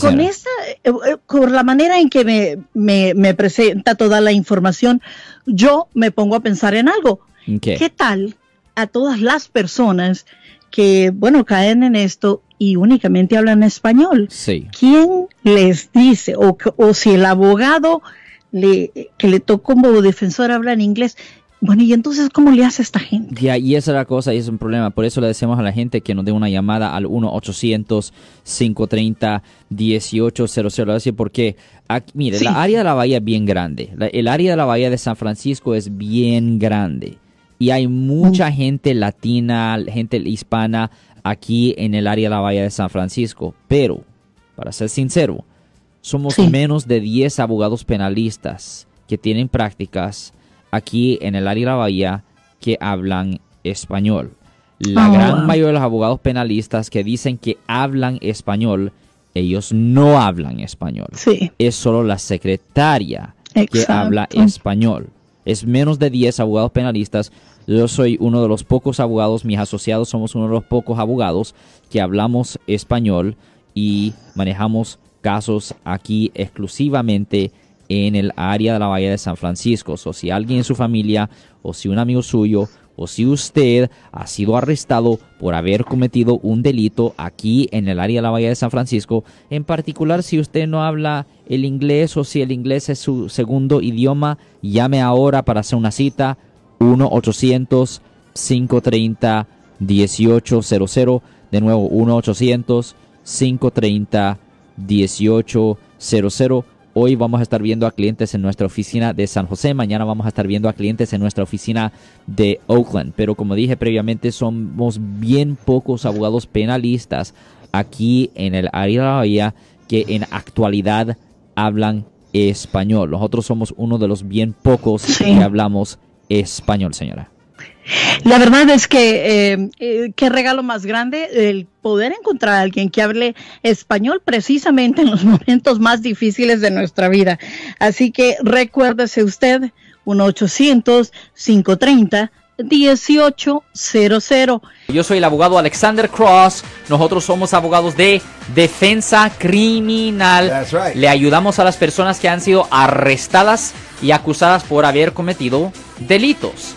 con esta, eh, eh, por la manera en que me, me, me, presenta toda la información, yo me pongo a pensar en algo. ¿Qué tal a todas las personas que, bueno, caen en esto y únicamente hablan español? Sí. ¿Quién les dice, o, o si el abogado le, que le tocó como defensor habla en inglés, bueno, ¿y entonces cómo le hace esta gente? Ya, y esa es la cosa, y es un problema. Por eso le decimos a la gente que nos dé una llamada al 1-800-530-1800. Decir, porque, aquí, mire, la área de la bahía es bien grande. el área de la bahía de San Francisco es bien grande. Y hay mucha mm. gente latina, gente hispana aquí en el área de la bahía de San Francisco. Pero, para ser sincero, somos menos de 10 abogados penalistas que tienen prácticas aquí en el área de la bahía que hablan español. La ah, gran mayoría de los abogados penalistas que dicen que hablan español, ellos no hablan español. Sí. Es solo la secretaria que habla español. Es menos de 10 abogados penalistas. Yo soy uno de los pocos abogados, mis asociados somos uno de los pocos abogados que hablamos español y manejamos casos aquí exclusivamente en el área de la Bahía de San Francisco. O si alguien en su familia o si un amigo suyo o si usted ha sido arrestado por haber cometido un delito aquí en el área de la Bahía de San Francisco, en particular si usted no habla el inglés o si el inglés es su segundo idioma, llame ahora para hacer una cita 1-800-530-1800. De nuevo, 1-800-530-1800 Hoy vamos a estar viendo a clientes en nuestra oficina de San José, mañana vamos a estar viendo a clientes en nuestra oficina de Oakland. Pero como dije previamente, somos bien pocos abogados penalistas aquí en el área de la Bahía que en actualidad hablan español. Nosotros somos uno de los bien pocos que hablamos español, señora. La verdad es que eh, eh, qué regalo más grande el poder encontrar a alguien que hable español precisamente en los momentos más difíciles de nuestra vida. Así que recuérdese usted, 1-800-530. 1800. Yo soy el abogado Alexander Cross. Nosotros somos abogados de defensa criminal. Le ayudamos a las personas que han sido arrestadas y acusadas por haber cometido delitos